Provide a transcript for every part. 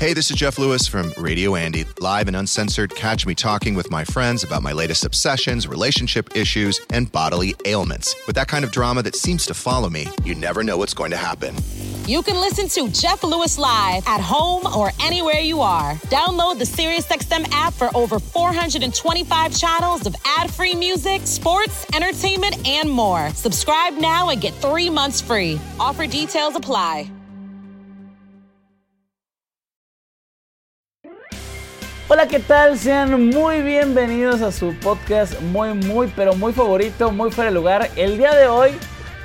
Hey, this is Jeff Lewis from Radio Andy, live and uncensored. Catch me talking with my friends about my latest obsessions, relationship issues, and bodily ailments. With that kind of drama that seems to follow me, you never know what's going to happen. You can listen to Jeff Lewis live at home or anywhere you are. Download the SiriusXM app for over 425 channels of ad-free music, sports, entertainment, and more. Subscribe now and get three months free. Offer details apply. Hola, ¿qué tal? Sean muy bienvenidos a su podcast muy, muy, pero muy favorito, muy fuera de lugar. El día de hoy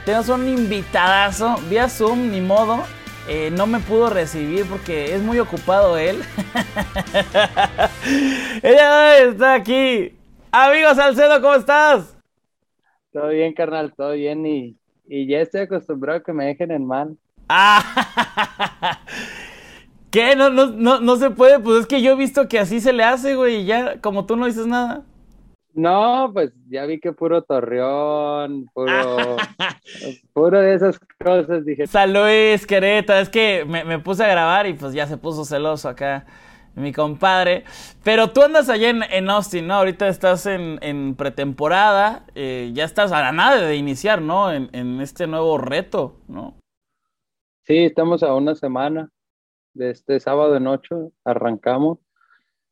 tenemos un invitadazo vía Zoom, ni modo. Eh, no me pudo recibir porque es muy ocupado él. Ella está aquí. Amigo Salcedo, ¿cómo estás? Todo bien, carnal, todo bien. Y, y ya estoy acostumbrado a que me dejen en mal. Ah, ¿Qué? No, no, no, no se puede. Pues es que yo he visto que así se le hace, güey. Y ya, como tú no dices nada. No, pues ya vi que puro torreón, puro, puro de esas cosas, dije. San Luis, Querétaro, es que me, me, puse a grabar y pues ya se puso celoso acá mi compadre. Pero tú andas allá en, en Austin, ¿no? Ahorita estás en, en pretemporada, eh, ya estás a la nada de iniciar, ¿no? En, en este nuevo reto, ¿no? Sí, estamos a una semana de este sábado en ocho, arrancamos.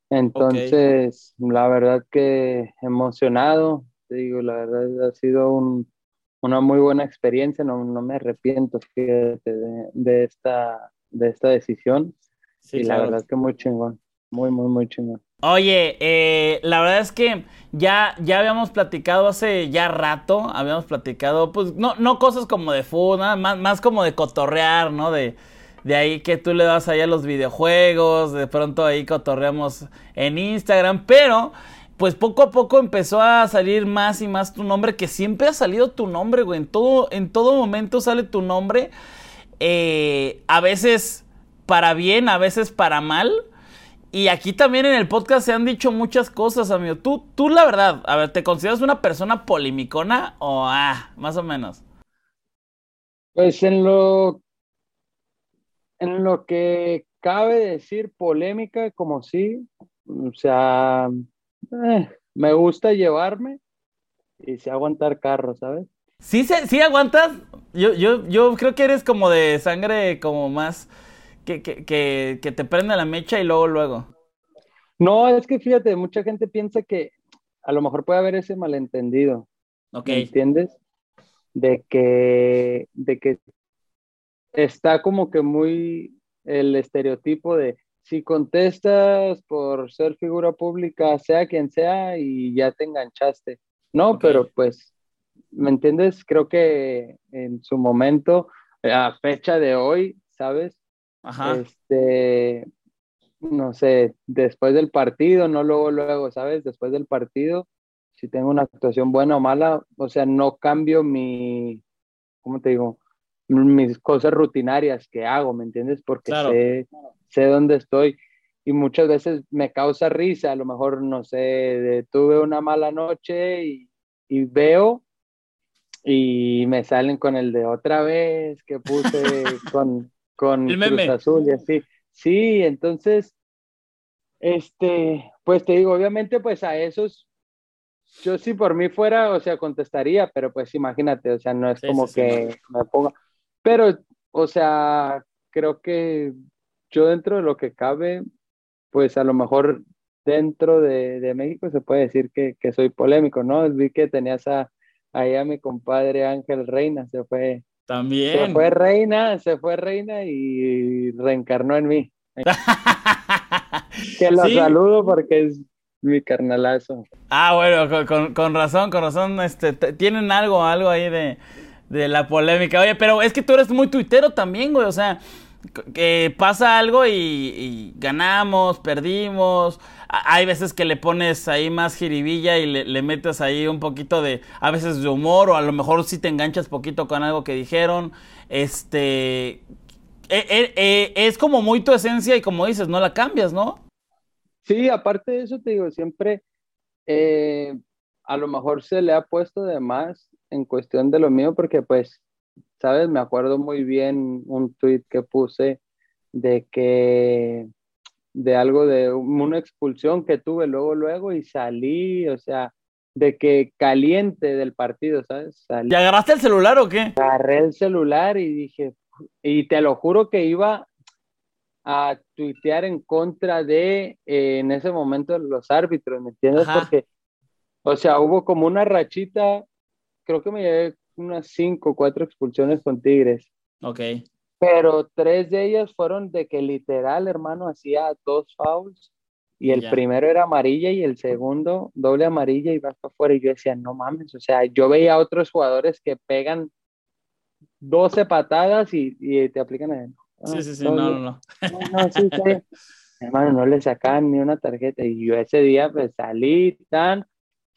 Entonces, okay. la verdad que emocionado, te digo, la verdad ha sido un, una muy buena experiencia, no, no me arrepiento fíjate, de, de, esta, de esta decisión. Sí, y claro. la verdad que muy chingón, muy, muy, muy chingón. Oye, eh, la verdad es que ya, ya habíamos platicado hace ya rato, habíamos platicado, pues no, no cosas como de fútbol, más, más como de cotorrear, ¿no? De, de ahí que tú le das ahí a los videojuegos, de pronto ahí cotorreamos en Instagram, pero pues poco a poco empezó a salir más y más tu nombre, que siempre ha salido tu nombre, güey, en todo, en todo momento sale tu nombre, eh, a veces para bien, a veces para mal. Y aquí también en el podcast se han dicho muchas cosas, amigo. Tú, tú la verdad, a ver, ¿te consideras una persona polimicona o ah, más o menos? Pues en lo en lo que cabe decir polémica, como sí, o sea, eh, me gusta llevarme y sé aguantar carro, ¿sabes? Sí, sí aguantas. Yo, yo, yo creo que eres como de sangre como más que, que, que, que te prende la mecha y luego, luego. No, es que fíjate, mucha gente piensa que a lo mejor puede haber ese malentendido. Ok. ¿Me entiendes? De que, de que está como que muy el estereotipo de si contestas por ser figura pública, sea quien sea, y ya te enganchaste. No, okay. pero pues, ¿me entiendes? Creo que en su momento, a fecha de hoy, ¿sabes? Ajá. Este, no sé, después del partido, no luego, luego, ¿sabes? Después del partido, si tengo una actuación buena o mala, o sea, no cambio mi, ¿cómo te digo? Mis cosas rutinarias que hago, ¿me entiendes? Porque claro. sé, sé dónde estoy y muchas veces me causa risa, a lo mejor, no sé, de, tuve una mala noche y, y, veo y me salen con el de otra vez que puse con, con Cruz Azul y así. Sí, entonces, este, pues te digo, obviamente, pues a esos yo si por mí fuera, o sea, contestaría, pero pues imagínate, o sea, no es sí, como sí, que sí, me ponga, pero, o sea, creo que yo dentro de lo que cabe, pues a lo mejor dentro de, de México se puede decir que, que, soy polémico, ¿no? Vi que tenías a, ahí a mi compadre Ángel Reina, se fue. También. Se fue Reina, se fue Reina y reencarnó en mí. que lo saludo porque es mi carnalazo. Ah, bueno, con, con, con razón, con razón, este, tienen algo, algo ahí de, de, la polémica. Oye, pero es que tú eres muy tuitero también, güey, o sea, que pasa algo y, y ganamos, perdimos. Hay veces que le pones ahí más jiribilla y le, metes ahí un poquito de, a veces de humor, o a lo mejor si sí te enganchas poquito con algo que dijeron. Este, eh, eh, eh, es como muy tu esencia y como dices, no la cambias, ¿no? Sí, aparte de eso, te digo, siempre eh, a lo mejor se le ha puesto de más en cuestión de lo mío, porque pues, sabes, me acuerdo muy bien un tweet que puse de que de algo de una expulsión que tuve luego, luego y salí, o sea, de que caliente del partido, ¿sabes? ¿Y agarraste el celular o qué? Agarré el celular y dije, y te lo juro que iba a tuitear en contra de, eh, en ese momento, los árbitros, ¿me entiendes? Porque, o sea, hubo como una rachita, creo que me llevé unas cinco o cuatro expulsiones con Tigres. Ok. Pero tres de ellas fueron de que literal, hermano, hacía dos fouls y el primero era amarilla y el segundo doble amarilla y vas para afuera. Y yo decía, no mames, o sea, yo veía a otros jugadores que pegan 12 patadas y, y te aplican a él. sí, sí, sí, no, no, no. no, sí, sí. Hermano, no le sacaban ni una tarjeta y yo ese día pues salí tan...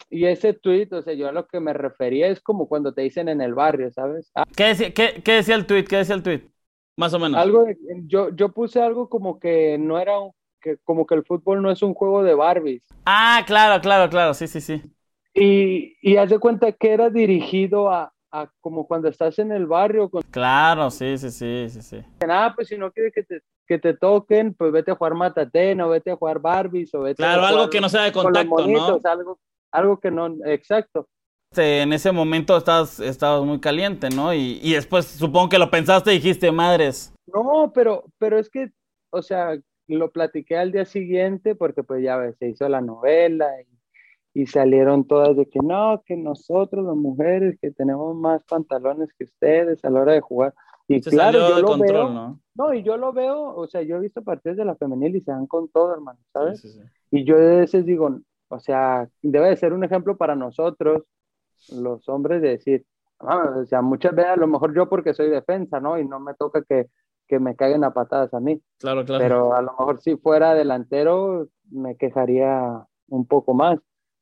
Y ese tweet, o sea, yo a lo que me refería es como cuando te dicen en el barrio, ¿sabes? Ah, ¿Qué, decía, qué, qué decía el tweet? ¿Qué decía el tweet? Más o menos. Algo yo, yo puse algo como que no era un, que como que el fútbol no es un juego de Barbies. Ah, claro, claro, claro, sí, sí, sí. Y, y haz de cuenta que era dirigido a, a como cuando estás en el barrio. Con... Claro, sí, sí, sí, sí, sí. Nada, pues si no quieres que te, que te toquen, pues vete a jugar Matatena, o vete a jugar Barbies, o vete Claro, algo que no sea de contacto, ¿no? Algo, algo que no, exacto. En ese momento estabas, estabas muy caliente, ¿no? Y, y, después supongo que lo pensaste y dijiste, madres. No, pero, pero es que, o sea, lo platiqué al día siguiente porque pues ya ves, se hizo la novela y, y, salieron todas de que no, que nosotros las mujeres que tenemos más pantalones que ustedes a la hora de jugar. Y claro, yo lo veo, ¿no? ¿no? y yo lo veo, o sea, yo he visto partidos de la femenil y se dan con todo, hermano, ¿sabes? Sí, sí, y yo a veces digo, o sea, debe de ser un ejemplo para nosotros, los hombres de decir, ah, o sea, muchas veces a lo mejor yo porque soy defensa, ¿no? Y no me toca que, que me caigan a patadas a mí. Claro, claro. Pero a lo mejor si fuera delantero me quejaría un poco más.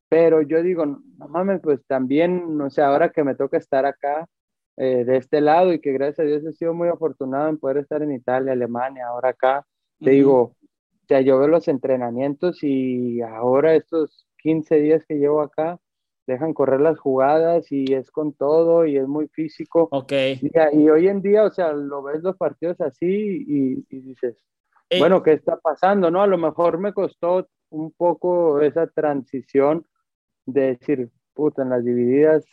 Pero yo digo, no mames, pues también, no sé, ahora que me toca estar acá eh, de este lado y que gracias a Dios he sido muy afortunado en poder estar en Italia, Alemania, ahora acá, te digo, o sea, yo veo los entrenamientos y ahora estos 15 días que llevo acá, dejan correr las jugadas y es con todo y es muy físico. Ok. Y, y hoy en día, o sea, lo ves los partidos así y, y dices, eh, bueno, ¿qué está pasando? ¿No? A lo mejor me costó un poco esa transición de decir, puta, en las divididas,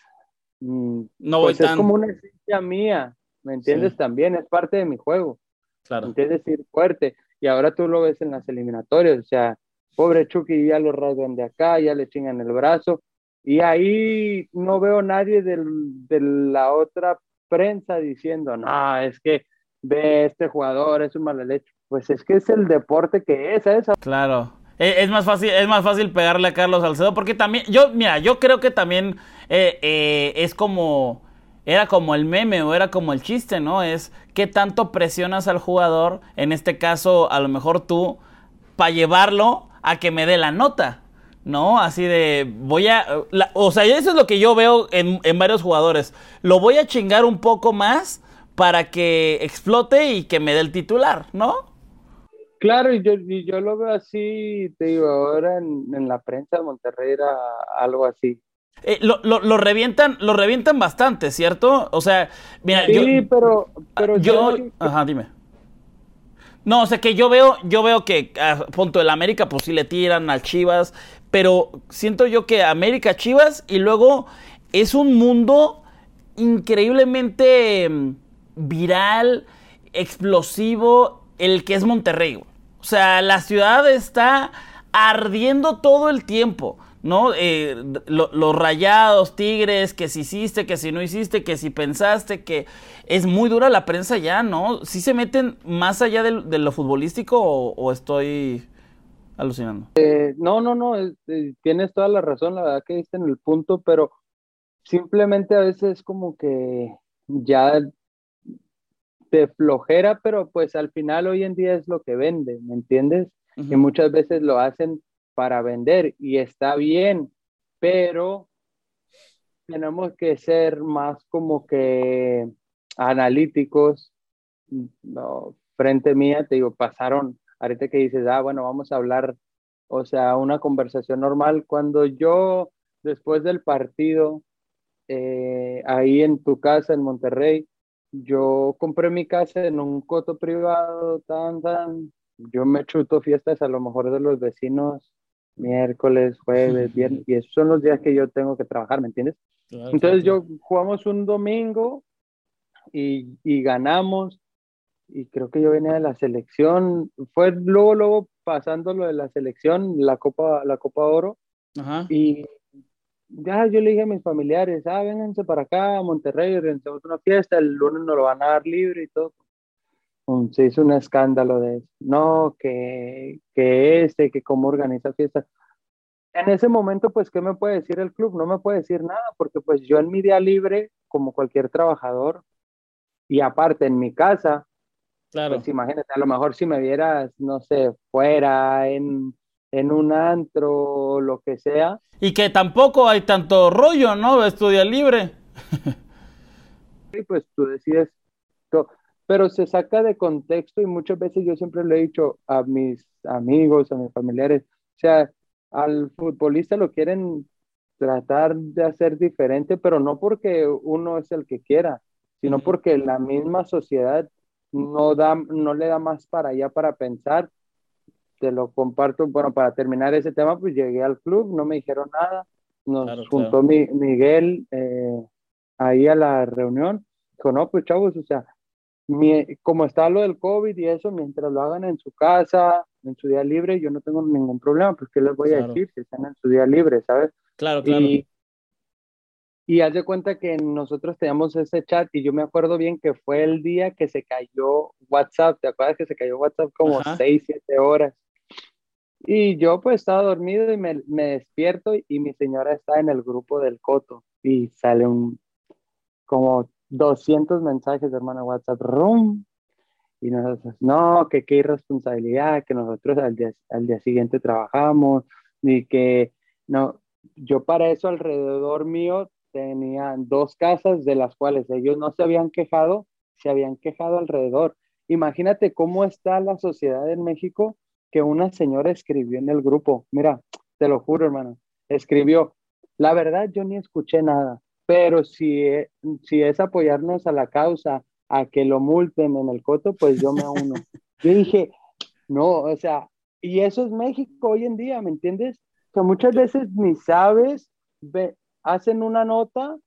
mmm, no pues voy es como una esencia mía, ¿me entiendes? Sí. También es parte de mi juego. Claro. ¿Me entiendes? Ir fuerte. Y ahora tú lo ves en las eliminatorias, o sea, pobre Chucky ya lo rasgan de acá, ya le chingan el brazo, y ahí no veo nadie de la otra prensa diciendo, no, es que ve este jugador, es un mal hecho. Pues es que es el deporte que es, eso. Claro. Es más fácil, es más fácil pegarle a Carlos Salcedo porque también, yo, mira, yo creo que también eh, eh, es como, era como el meme o era como el chiste, ¿no? Es qué tanto presionas al jugador, en este caso a lo mejor tú, para llevarlo a que me dé la nota. ¿no? Así de, voy a, la, o sea, eso es lo que yo veo en, en, varios jugadores. Lo voy a chingar un poco más para que explote y que me dé el titular, ¿no? Claro, y yo, y yo lo veo así, te digo, ahora en, en la prensa de Monterrey era algo así. Eh, lo, lo, lo, revientan, lo revientan bastante, ¿cierto? O sea, mira, sí, yo, pero, pero yo, yo, ajá, dime. No, o sea que yo veo, yo veo que a punto del América, pues sí le tiran al Chivas, pero siento yo que América Chivas y luego es un mundo increíblemente mm, viral, explosivo, el que es Monterrey. O sea, la ciudad está ardiendo todo el tiempo, ¿no? Eh, lo, los rayados, tigres, que si hiciste, que si no hiciste, que si pensaste, que es muy dura la prensa ya, ¿no? ¿Sí se meten más allá de, de lo futbolístico o, o estoy alucinando. Eh, no, no, no, eh, tienes toda la razón, la verdad que diste en el punto, pero simplemente a veces como que ya te flojera, pero pues al final hoy en día es lo que vende, ¿me entiendes? Uh -huh. Y muchas veces lo hacen para vender y está bien, pero tenemos que ser más como que analíticos. Frente mía, te digo, pasaron ahorita que dices, ah, bueno, vamos a hablar, o sea, una conversación normal. Cuando yo, después del partido, eh, ahí en tu casa en Monterrey, yo compré mi casa en un coto privado, tan, tan, yo me chuto fiestas a lo mejor de los vecinos miércoles, jueves, viernes, y esos son los días que yo tengo que trabajar, ¿me entiendes? Entonces yo jugamos un domingo y, y, ganamos, y creo que yo venía de la selección, fue luego, luego pasando lo de la selección, la Copa, la Copa Oro, y ya yo le dije a mis familiares, ah, vénganse para acá a Monterrey, organizamos una fiesta, el lunes nos lo van a dar libre y todo. Se hizo un escándalo de eso. No, que, que este, que cómo organiza fiestas. En ese momento, pues, ¿qué me puede decir el club? No me puede decir nada, porque pues yo en mi día libre, como cualquier trabajador, y aparte en mi casa, claro. pues imagínate, a lo mejor si me vieras, no sé, fuera, en, en un antro, lo que sea. Y que tampoco hay tanto rollo, ¿no? Estudia libre. sí, pues tú decides pero se saca de contexto y muchas veces yo siempre le he dicho a mis amigos, a mis familiares, o sea, al futbolista lo quieren tratar de hacer diferente, pero no porque uno es el que quiera, sino porque la misma sociedad no, da, no le da más para allá para pensar. Te lo comparto, bueno, para terminar ese tema, pues llegué al club, no me dijeron nada, nos juntó Miguel eh, ahí a la reunión, dijo, no, pues chavos, o sea, como está lo del COVID y eso, mientras lo hagan en su casa, en su día libre, yo no tengo ningún problema, pues ¿qué les voy a decir si están en su día libre, ¿sabes? Claro, claro. Y, y haz de cuenta que nosotros teníamos ese chat y yo me acuerdo bien que fue el día que se cayó WhatsApp, ¿te acuerdas que se cayó WhatsApp como 6, 7 horas? Y yo pues estaba dormido y me, me despierto y mi señora está en el grupo del Coto y sale un como 200 mensajes hermano WhatsApp, rum, y nosotros, no, que qué irresponsabilidad, que nosotros al día, al día siguiente trabajamos, y que, no, yo para eso alrededor mío tenía dos casas de las cuales ellos no se habían quejado, se habían quejado alrededor. Imagínate cómo está la sociedad en México que una señora escribió en el grupo, mira, te lo juro hermano, escribió, la verdad yo ni escuché nada, pero si, si es apoyarnos a la causa, a que lo multen en el coto, pues yo me uno. yo dije, no, o sea, y eso es México hoy en día, ¿me entiendes? O sea, muchas veces ni sabes, ve, hacen una nota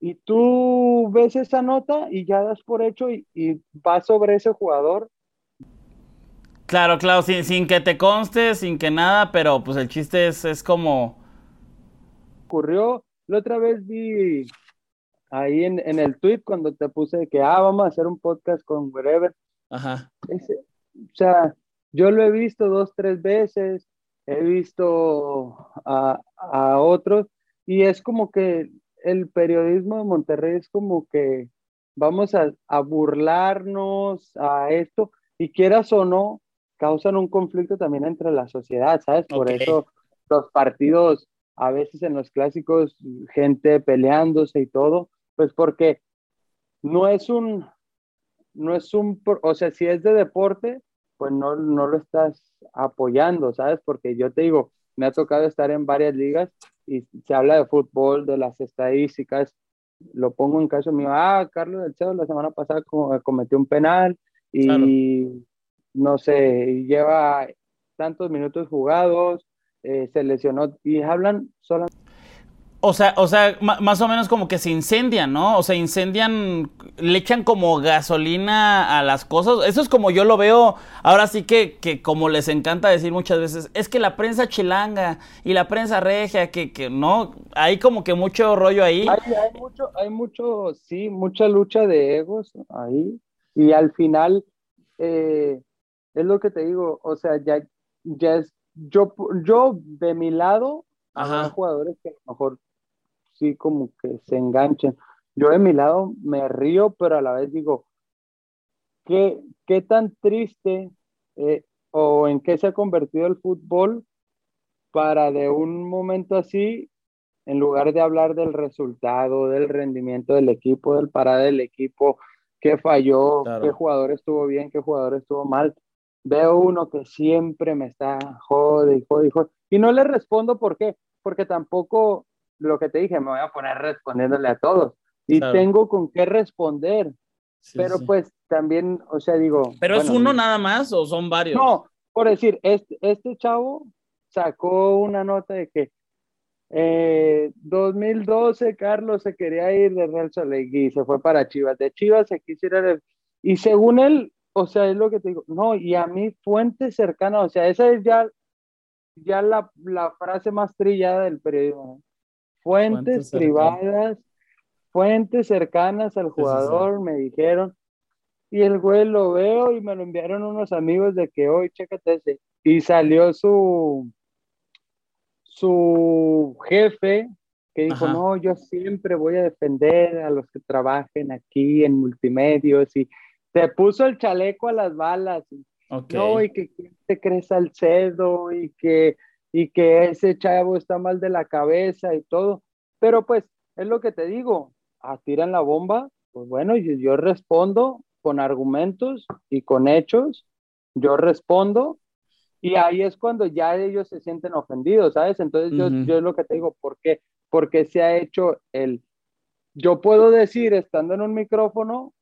y tú ves esa nota y ya das por hecho y, y vas sobre ese jugador. Claro, claro, sin, sin que te conste, sin que nada, pero pues el chiste es, es como... Ocurrió la otra vez vi ahí en, en, el tweet cuando te puse que, ah, vamos a hacer un podcast con Wherever. Ajá. o sea, yo lo he visto dos, tres veces, he visto a, a otros y es como que el periodismo de Monterrey es como que vamos a, a burlarnos a esto y quieras o no, causan un conflicto también entre la sociedad, ¿sabes? Por eso los partidos a veces en los clásicos gente peleándose y todo, pues porque no es un, no es un, o sea, si es de deporte, pues no, no lo estás apoyando, ¿sabes? Porque yo te digo, me ha tocado estar en varias ligas y se habla de fútbol, de las estadísticas, lo pongo en caso mío, ah, Carlos del Cedo la semana pasada cometió un penal y no sé, lleva tantos minutos jugados, eh, se lesionó y hablan solamente. O sea, o sea, más o menos como que se incendian, ¿no? O sea, incendian, le echan como gasolina a las cosas. Eso es como yo lo veo, ahora sí que, que como les encanta decir muchas veces, es que la prensa chilanga y la prensa regia, que, que no, hay como que mucho rollo ahí. Hay, hay, mucho, hay mucho, sí, mucha lucha de egos ahí. Y al final, eh, es lo que te digo, o sea, ya, ya es yo, yo de mi lado, hay jugadores que a lo mejor sí como que se enganchen. Yo de mi lado me río, pero a la vez digo, ¿qué, qué tan triste eh, o en qué se ha convertido el fútbol para de un momento así, en lugar de hablar del resultado, del rendimiento del equipo, del parada del equipo, qué falló, qué jugador estuvo bien, qué jugador estuvo mal, veo uno que siempre me está jode y jode y jode. Y no le respondo por qué, porque tampoco lo que te dije, me voy a poner respondiéndole a todos. Y tengo con qué responder. pero pues también, o sea, digo. ¿Pero es uno nada más o son varios? No, por decir, este, este chavo sacó una nota de que eh, 2012 Carlos se quería ir de Real Solegui y se fue para Chivas. De Chivas se quisiera. Y según él, o sea, es lo que te digo. No, y a mí, fuente cercana, o sea, esa es ya, ya la, la frase más trillada del periodismo. Fuentes, privadas, fuentes cercanas al jugador, me dijeron. Y el güey lo veo y me lo enviaron unos amigos de que hoy, chécate ese. Y salió su, su jefe que dijo, no, yo siempre voy a defender a los que trabajen aquí en multimedios y se puso el chaleco a las balas. Y, No, y que te crees Salcedo y que, y que ese chavo está mal de la cabeza y todo. Pero pues, es lo que te digo, a tiran la bomba, pues bueno, yo, yo respondo con argumentos y con hechos, yo respondo y ahí es cuando ya ellos se sienten ofendidos, ¿sabes? Entonces yo, yo es lo que te digo, ¿por qué? Porque se ha hecho el, yo puedo decir estando en un micrófono,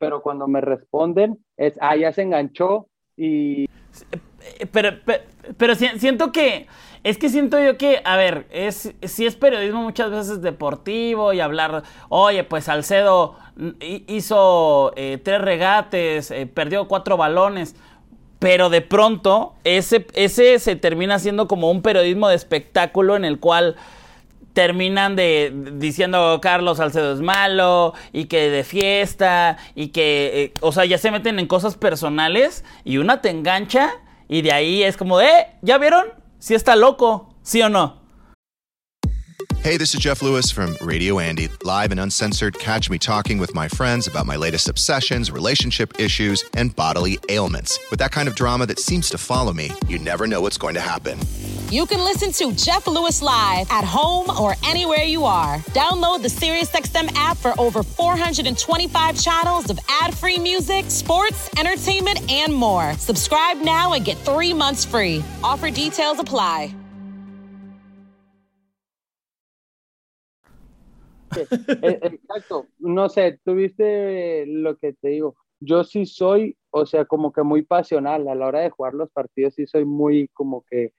pero cuando me responden es, ah, ya se enganchó y... Pero, pero, siento que, es que siento yo que, a ver, es, si es periodismo muchas veces deportivo y hablar, oye, pues Salcedo hizo eh, tres regates, eh, perdió cuatro balones, pero de pronto ese, ese se termina siendo como un periodismo de espectáculo en el cual terminan de diciendo Carlos Salcedo es malo y que de fiesta y que, eh, o sea, ya se meten en cosas personales y una te engancha y de ahí es como, eh, ¿ya vieron? Si está loco, ¿sí o no? Hey, this is Jeff Lewis from Radio Andy, live and uncensored. Catch me talking with my friends about my latest obsessions, relationship issues, and bodily ailments. With that kind of drama that seems to follow me, you never know what's going to happen. You can listen to Jeff Lewis live at home or anywhere you are. Download the SiriusXM app for over 425 channels of ad free music, sports, entertainment, and more. Subscribe now and get three months free. Offer details apply. exacto, no sé, tuviste lo que te digo, yo sí soy, o sea, como que muy pasional. A la hora de jugar los partidos, sí soy muy como que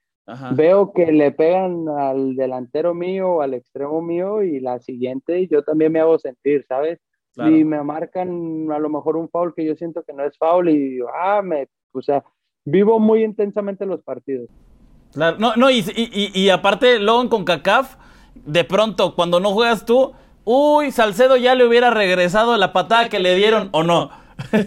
veo que le pegan al delantero mío, al extremo mío y la siguiente yo también me hago sentir, ¿sabes? Y me marcan a lo mejor un foul que yo siento que no es foul y digo, ah, me, o sea, vivo muy intensamente los partidos. Claro, no, no, y, y, y aparte luego con CACAF, de pronto cuando no juegas tú, uy, Salcedo ya le hubiera regresado la patada que le dieron o no.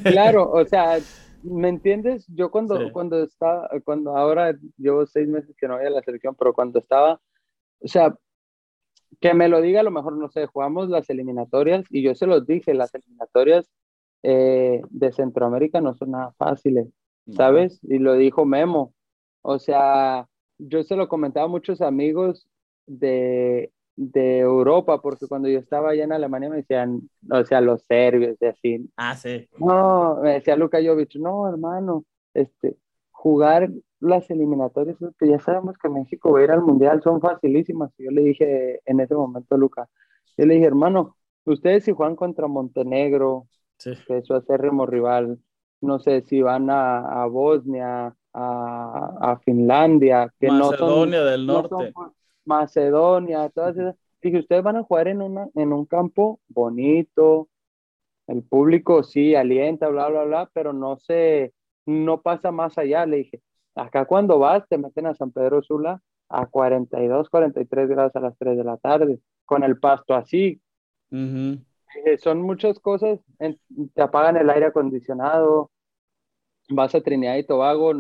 Claro, o sea, ¿me entiendes? Yo cuando, cuando estaba, cuando ahora llevo seis meses que no voy a la selección, pero cuando estaba, o sea, que me lo diga, a lo mejor no sé, jugamos las eliminatorias y yo se los dije, las eliminatorias eh, de Centroamérica no son nada fáciles, ¿sabes? Y lo dijo Memo. O sea, yo se lo comentaba a muchos amigos de, de Europa, porque cuando yo estaba allá en Alemania me decían, o sea, los serbios, de así. Ah, sí. No, me decía Luka Jovic, no, hermano, este, jugar las eliminatorias, que ya sabemos que México va a ir al Mundial, son facilísimas. Yo le dije en ese momento a Luca, yo le dije, hermano, ustedes si juegan contra Montenegro, que es su acérrimo rival, no sé si van a, Bosnia, a, Finlandia, que Macedonia no del Norte. Macedonia, todas esas. Dije, ustedes van a jugar en, una, en un campo bonito, el público sí alienta, bla, bla, bla, pero no se, no pasa más allá. Le dije, acá cuando vas te meten a San Pedro Sula a 42, 43 grados a las 3 de la tarde, con el pasto así. son muchas cosas, te apagan el aire acondicionado, vas a Trinidad y Tobago,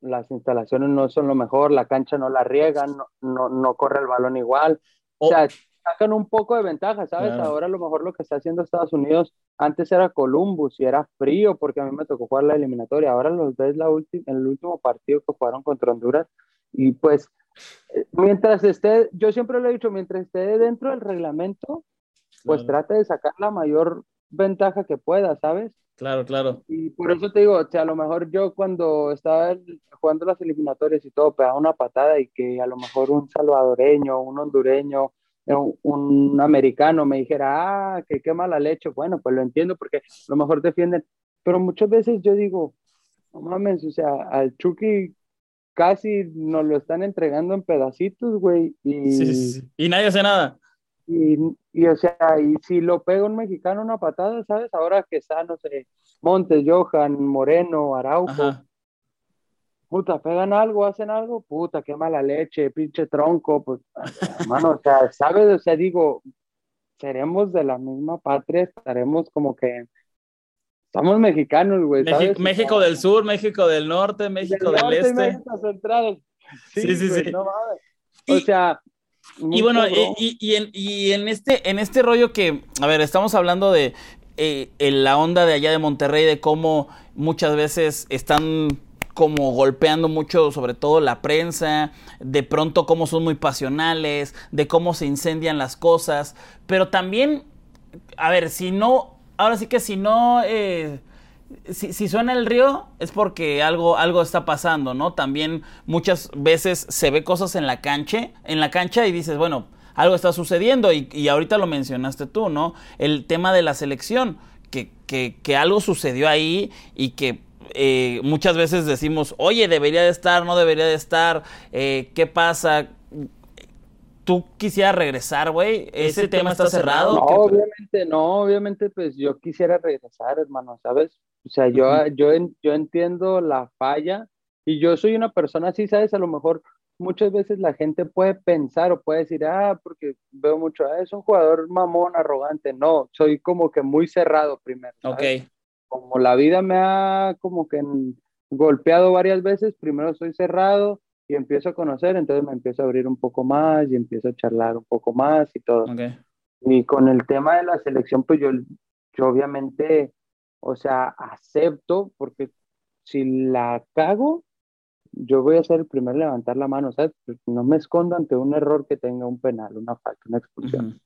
las instalaciones no son lo mejor, la cancha no la riegan, no, no, corre el balón igual. O, sea, sacan un poco de ventaja, ¿sabes? Ahora a lo mejor lo que está haciendo Estados Unidos, antes era Columbus y era frío porque a mí me tocó jugar la eliminatoria, ahora los ves la el último partido que jugaron contra Honduras y pues eh, mientras esté, yo siempre lo he dicho, mientras esté dentro del reglamento, pues trate de sacar la mayor ventaja que pueda, ¿sabes? Claro, claro. Y por eso te digo, o sea, a lo mejor yo cuando estaba jugando las eliminatorias y todo, pegaba una patada y que a lo mejor un salvadoreño, un hondureño, eh, un, americano me dijera, ah, que qué mala leche, bueno, pues lo entiendo porque a lo mejor defienden, pero muchas veces yo digo, no mames, o sea, al Chucky casi nos lo están entregando en pedacitos, güey. Y, sí, sí, sí. y nadie hace nada. Y, y, o sea, y si lo pega un mexicano una patada, ¿sabes? Ahora que está, no sé, Montes, Johan, Moreno, Araujo. Puta, pegan algo, hacen algo, puta, qué mala leche, pinche tronco, pues, hermano, o sea, ¿sabes? O sea, digo, seremos de la misma patria, estaremos como que somos mexicanos, güey. México, México del Sur, México del Norte, México del, Este. México Central. Sí, sí, sí. o sea. Y bueno, y, y, en, y, en, este, en este rollo que, a ver, estamos hablando de eh, la onda de allá de Monterrey, de cómo muchas veces están como golpeando mucho sobre todo la prensa, de pronto cómo son muy pasionales, de cómo se incendian las cosas, pero también, a ver, si no ahora sí que si no, eh, si, suena el río es porque algo, algo está pasando, ¿no? También muchas veces se ve cosas en la cancha, en la cancha y dices, bueno, algo está sucediendo y, ahorita lo mencionaste tú, ¿no? El tema de la selección, que, que, que algo sucedió ahí y que eh, muchas veces decimos, oye, debería de estar, no debería de estar, eh, ¿qué pasa? tú quisieras regresar, güey, ese, tema, está cerrado. No, obviamente, no, obviamente, pues yo quisiera regresar, hermano, ¿sabes? O sea, yo, yo, yo entiendo la falla y yo soy una persona así, ¿sabes? A lo mejor muchas veces la gente puede pensar o puede decir, ah, porque veo mucho, ah, es un jugador mamón, arrogante. No, soy como que muy cerrado primero. Ok. Como la vida me ha como que golpeado varias veces, primero soy cerrado y empiezo a conocer, entonces me empiezo a abrir un poco más y empiezo a charlar un poco más y todo. Y con el tema de la selección, pues yo, yo obviamente, o sea, acepto, porque si la cago, yo voy a ser el primero en levantar la mano, ¿sabes? Pues no me escondo ante un error que tenga un penal, una falta, una expulsión.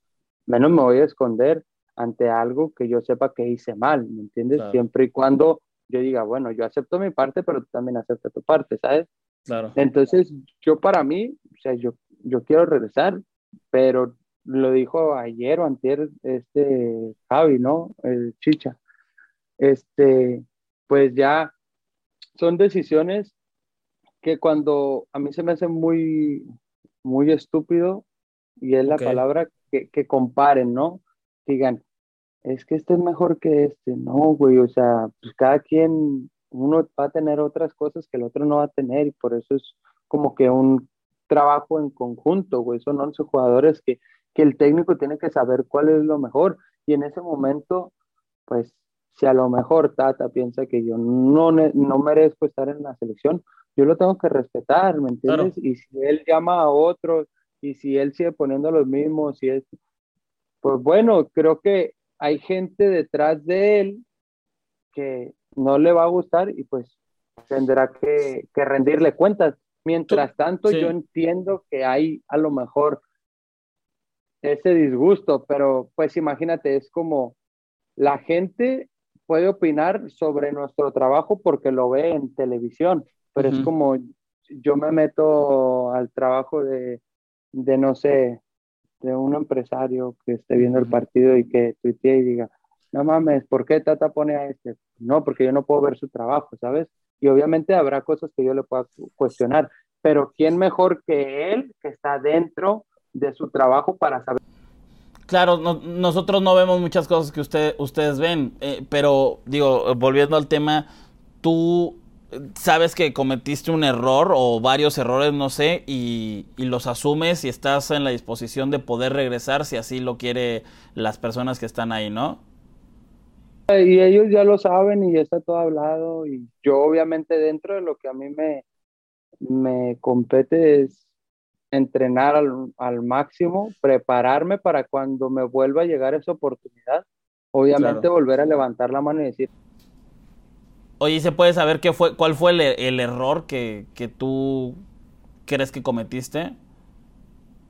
Menos me voy a esconder ante algo que yo sepa que hice mal, ¿me entiendes? Siempre y cuando yo diga, bueno, yo acepto mi parte, pero tú también aceptas tu parte, ¿sabes? Claro. Entonces, yo para mí, o sea, yo, yo quiero regresar, pero lo dijo ayer o antier este Javi, ¿no? El Chicha. Este, pues ya son decisiones que cuando a mí se me hace muy, muy estúpido, y es la palabra que, que comparen, ¿no? Digan, es que este es mejor que este, no, güey, o sea, pues cada quien uno va a tener otras cosas que el otro no va a tener y por eso es como que un trabajo en conjunto, güey. Son 11 jugadores que, que el técnico tiene que saber cuál es lo mejor y en ese momento, pues, si a lo mejor Tata piensa que yo no, no merezco estar en la selección, yo lo tengo que respetar, ¿me entiendes? Y si él llama a otros y si él sigue poniendo los mismos, y es, pues bueno, creo que hay gente detrás de él que, no le va a gustar y pues tendrá que, rendirle cuentas. Mientras tanto, yo entiendo que hay a lo mejor ese disgusto, pero pues imagínate, es como la gente puede opinar sobre nuestro trabajo porque lo ve en televisión, pero es como yo me meto al trabajo de, de, no sé, de un empresario que esté viendo el partido y que tuitee y diga, no mames, ¿por qué Tata pone a este? No, porque yo no puedo ver su trabajo, ¿sabes? Y obviamente habrá cosas que yo le pueda cuestionar, pero ¿quién mejor que él que está dentro de su trabajo para saber? Claro, nosotros no vemos muchas cosas que usted, ustedes ven, eh, pero digo, volviendo al tema, tú sabes que cometiste un error o varios errores, no sé, y, y, los asumes y estás en la disposición de poder regresar si así lo quiere las personas que están ahí, ¿no? Y ellos ya lo saben y ya está todo hablado y yo obviamente dentro de lo que a mí me, me compete es entrenar al, máximo, prepararme para cuando me vuelva a llegar esa oportunidad, obviamente volver a levantar la mano y decir. Oye, ¿se puede saber qué fue, cuál fue el, el error que, que, tú crees que cometiste?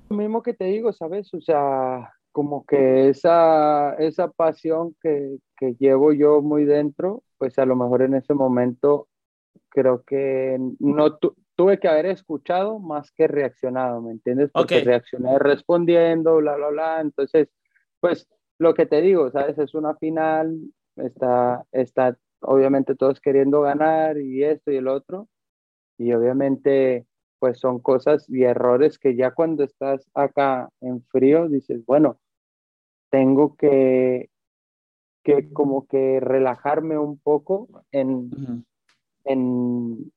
Lo mismo que te digo, ¿sabes? O sea, como que esa, esa pasión que, que, llevo yo muy dentro, pues a lo mejor en ese momento creo que no tuve que haber escuchado más que reaccionado, ¿me entiendes? Porque reaccioné respondiendo, bla, bla, bla. Entonces, pues lo que te digo, ¿sabes? Es una final, está, está obviamente todos queriendo ganar y esto y el otro. Y obviamente pues son cosas y errores que ya cuando estás acá en frío dices, bueno, tengo que, que como que relajarme un poco en, en,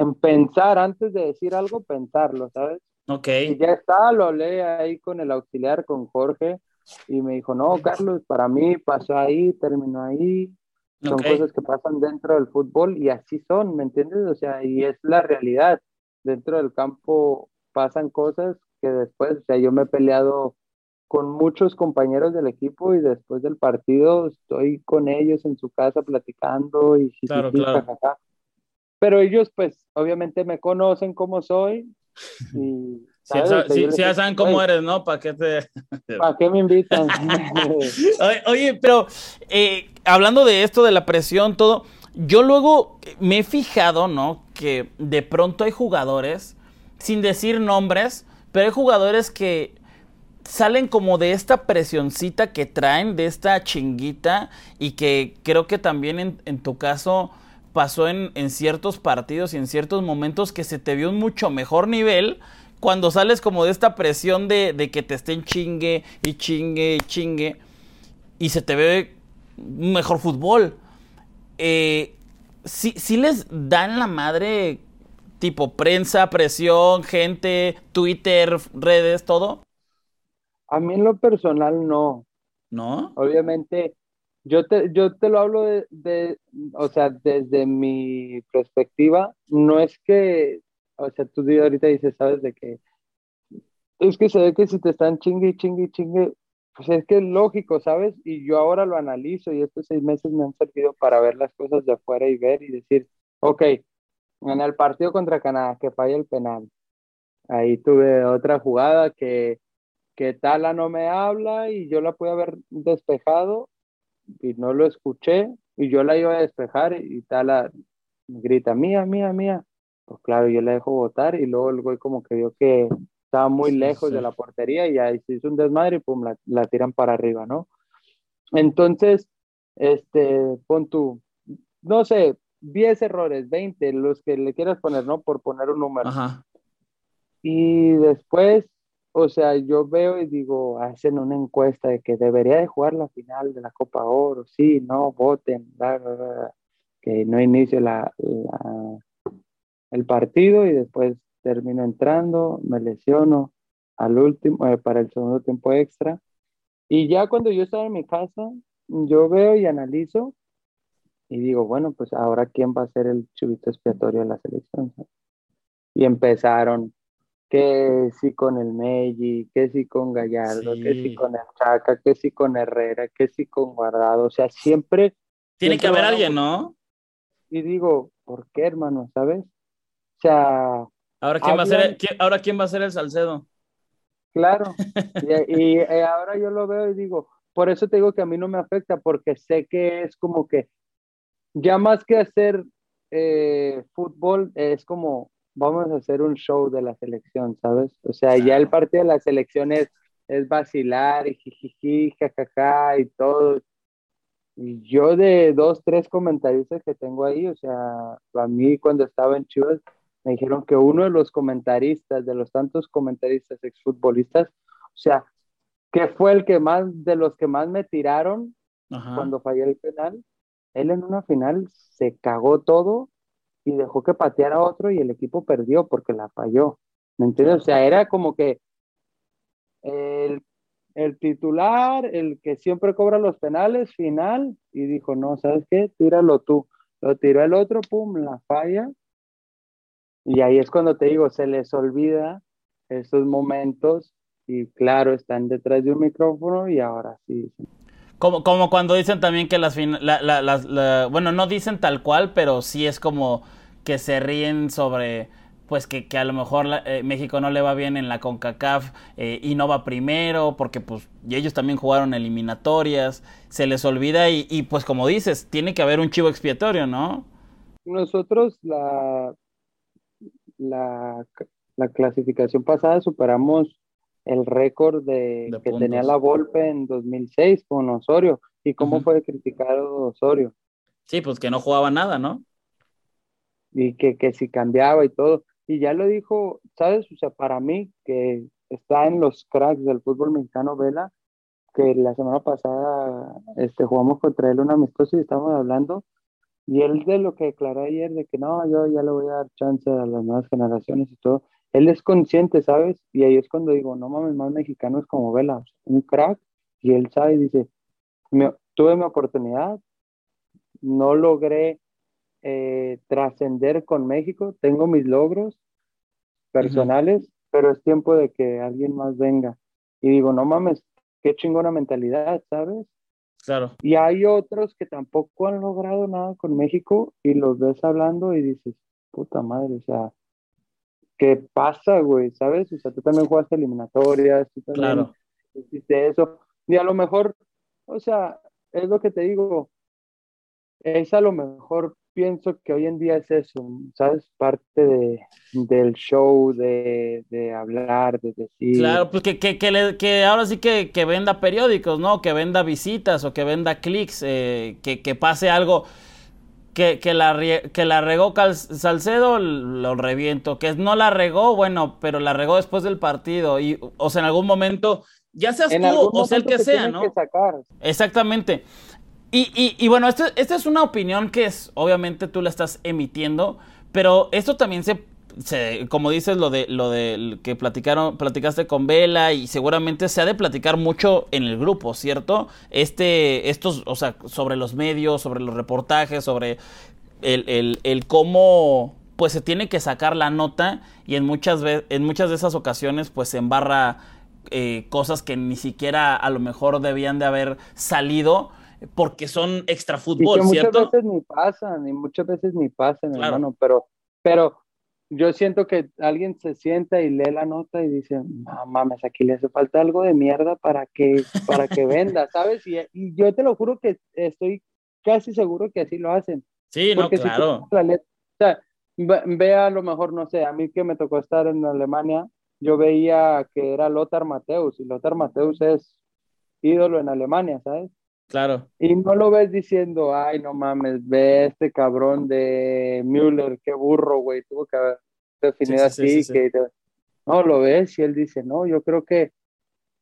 en pensar antes de decir algo, pensarlo, ¿sabes? Ok. Y ya está, lo hablé ahí con el auxiliar, con Jorge, y me dijo, no, Carlos, para mí pasó ahí, terminó ahí, son cosas que pasan dentro del fútbol y así son, ¿me entiendes? O sea, y es la realidad dentro del campo pasan cosas que después, o sea, yo me he peleado con muchos compañeros del equipo y después del partido estoy con ellos en su casa platicando y claro, claro. Pero ellos pues obviamente me conocen como soy y si ya saben cómo eres, ¿no? ¿Para qué te... ¿Para qué me invitan? oye, pero eh, hablando de esto, de la presión, todo, yo luego me he fijado, ¿no? Que de pronto hay jugadores, sin decir nombres, pero hay jugadores que salen como de esta presioncita que traen, de esta chinguita, y que creo que también en, tu caso pasó en, en, ciertos partidos y en ciertos momentos que se te vio un mucho mejor nivel cuando sales como de esta presión de, de que te estén chingue y chingue y chingue, y se te ve un mejor fútbol eh, ¿sí, les dan la madre tipo prensa, presión, gente, Twitter, redes, todo? A mí en lo personal no. ¿No? Obviamente, yo te, yo te lo hablo de, o sea, desde mi perspectiva, no es que, o sea, tú ahorita dices, sabes, de que es que se ve que si te están chingue, chingue, chingue, pues es que es lógico, ¿sabes? Y yo ahora lo analizo y estos seis meses me han servido para ver las cosas de afuera y ver y decir, ok, en el partido contra Canadá, que falla el penal, ahí tuve otra jugada que, que Tala no me habla y yo la pude haber despejado y no lo escuché y yo la iba a despejar y Tala grita, mía, mía, mía. Pues claro, yo la dejo votar y luego el güey como que vio que estaba muy lejos de la portería y ahí se hizo un desmadre y pum, la, tiran para arriba, ¿no? Entonces, este, pon tú, no sé, 10 errores, 20, los que le quieras poner, ¿no? Por poner un número. Ajá. Y después, o sea, yo veo y digo, hacen una encuesta de que debería de jugar la final de la Copa Oro, sí, no, voten, que no inicie la, el partido y después termino entrando, me lesiono al último, eh, para el segundo tiempo extra. Y ya cuando yo estaba en mi casa, yo veo y analizo y digo, bueno, pues ahora quién va a ser el chubito expiatorio de la selección. Y empezaron que si con el Meji, que si con Gallardo, que si con el Chaca, que si con Herrera, que si con Guardado, o sea, siempre... Tiene que haber alguien, ¿no? Y digo, ¿por qué, hermano? ¿Sabes? O sea, Ahora quién, va a ser el, ahora quién va a ser el Salcedo. Claro, y, eh, ahora yo lo veo y digo, por eso te digo que a mí no me afecta, porque sé que es como que ya más que hacer eh, fútbol, es como vamos a hacer un show de la selección, ¿sabes? O sea, ya el partido de la selección es, es vacilar y jijiji, jajaja y todo. Y yo de dos, tres comentaristas que tengo ahí, o sea, a mí cuando estaba en Chivas, me dijeron que uno de los comentaristas, de los tantos comentaristas exfutbolistas, o sea, que fue el que más, de los que más me tiraron cuando fallé el penal, él en una final se cagó todo y dejó que pateara otro y el equipo perdió porque la falló. ¿Me entiendes? O sea, era como que el, el titular, el que siempre cobra los penales, final, y dijo, no, ¿sabes qué? Tíralo tú. Lo tiró el otro, pum, la falla y ahí es cuando te digo, se les olvida esos momentos y claro, están detrás de un micrófono y ahora sí. Como, como cuando dicen también que las, bueno, no dicen tal cual, pero sí es como que se ríen sobre, pues que, que a lo mejor eh, México no le va bien en la CONCACAF eh, y no va primero, porque pues y ellos también jugaron eliminatorias, se les olvida y, y pues como dices, tiene que haber un chivo expiatorio, ¿no? Nosotros la, la, clasificación pasada superamos el récord de, que tenía la Volpe en 2006 con Osorio. ¿Y cómo fue criticado Osorio? Sí, pues que no jugaba nada, ¿no? Y que, que si cambiaba y todo. Y ya lo dijo, ¿sabes? O sea, para mí, que está en los cracks del fútbol mexicano, Vela, que la semana pasada este, jugamos contra él un amistoso y estábamos hablando, y él de lo que declaró ayer, de que no, yo ya le voy a dar chance a las nuevas generaciones y todo, él es consciente, ¿sabes? Y ahí es cuando digo, no mames, más mexicanos como Vela, un crack, y él sabe y dice, tuve mi oportunidad, no logré eh, trascender con México, tengo mis logros personales, pero es tiempo de que alguien más venga. Y digo, no mames, qué chingona mentalidad, ¿sabes? Claro. Y hay otros que tampoco han logrado nada con México y los ves hablando y dices, puta madre, o sea, ¿qué pasa, güey? ¿Sabes? O sea, tú también jugaste eliminatorias, tú también claro. hiciste eso. Y a lo mejor, o sea, es lo que te digo, es a lo mejor pienso que hoy en día es eso, ¿sabes? Parte de, del show, de, de, hablar, de decir. Claro, pues que, que, que, le, que ahora sí que, que, venda periódicos, ¿no? Que venda visitas o que venda clics, eh, que, que pase algo. Que, que, la, que la regó Cal, Salcedo, lo reviento. Que no la regó, bueno, pero la regó después del partido. Y, o sea, en algún momento, ya seas en tú o sea el que sea, ¿no? Que sacar. Exactamente. Y, y, y, bueno, esta este es una opinión que es, obviamente tú la estás emitiendo, pero esto también se, se, como dices, lo de lo de que platicaron, platicaste con Vela y seguramente se ha de platicar mucho en el grupo, ¿cierto? Este, estos, o sea, sobre los medios, sobre los reportajes, sobre el, el, el cómo pues se tiene que sacar la nota y en muchas, en muchas de esas ocasiones pues se embarra eh, cosas que ni siquiera a lo mejor debían de haber salido porque son extra fútbol, y que ¿cierto? Muchas veces ni pasan, y muchas veces ni pasan, claro. hermano, pero, pero yo siento que alguien se sienta y lee la nota y dice, no mames, aquí le hace falta algo de mierda para que, para que venda, ¿sabes? Y, y, yo te lo juro que estoy casi seguro que así lo hacen. Sí, no, claro. Si letra, o sea, ve a lo mejor, no sé, a mí que me tocó estar en Alemania, yo veía que era Lothar Mateus, y Lothar Mateus es ídolo en Alemania, ¿sabes? Claro. Y no lo ves diciendo, ay, no mames, ve este cabrón de Müller, qué burro, güey, tuvo que haber definido sí, sí, así. sí, que... No, lo ves y él dice, no, yo creo que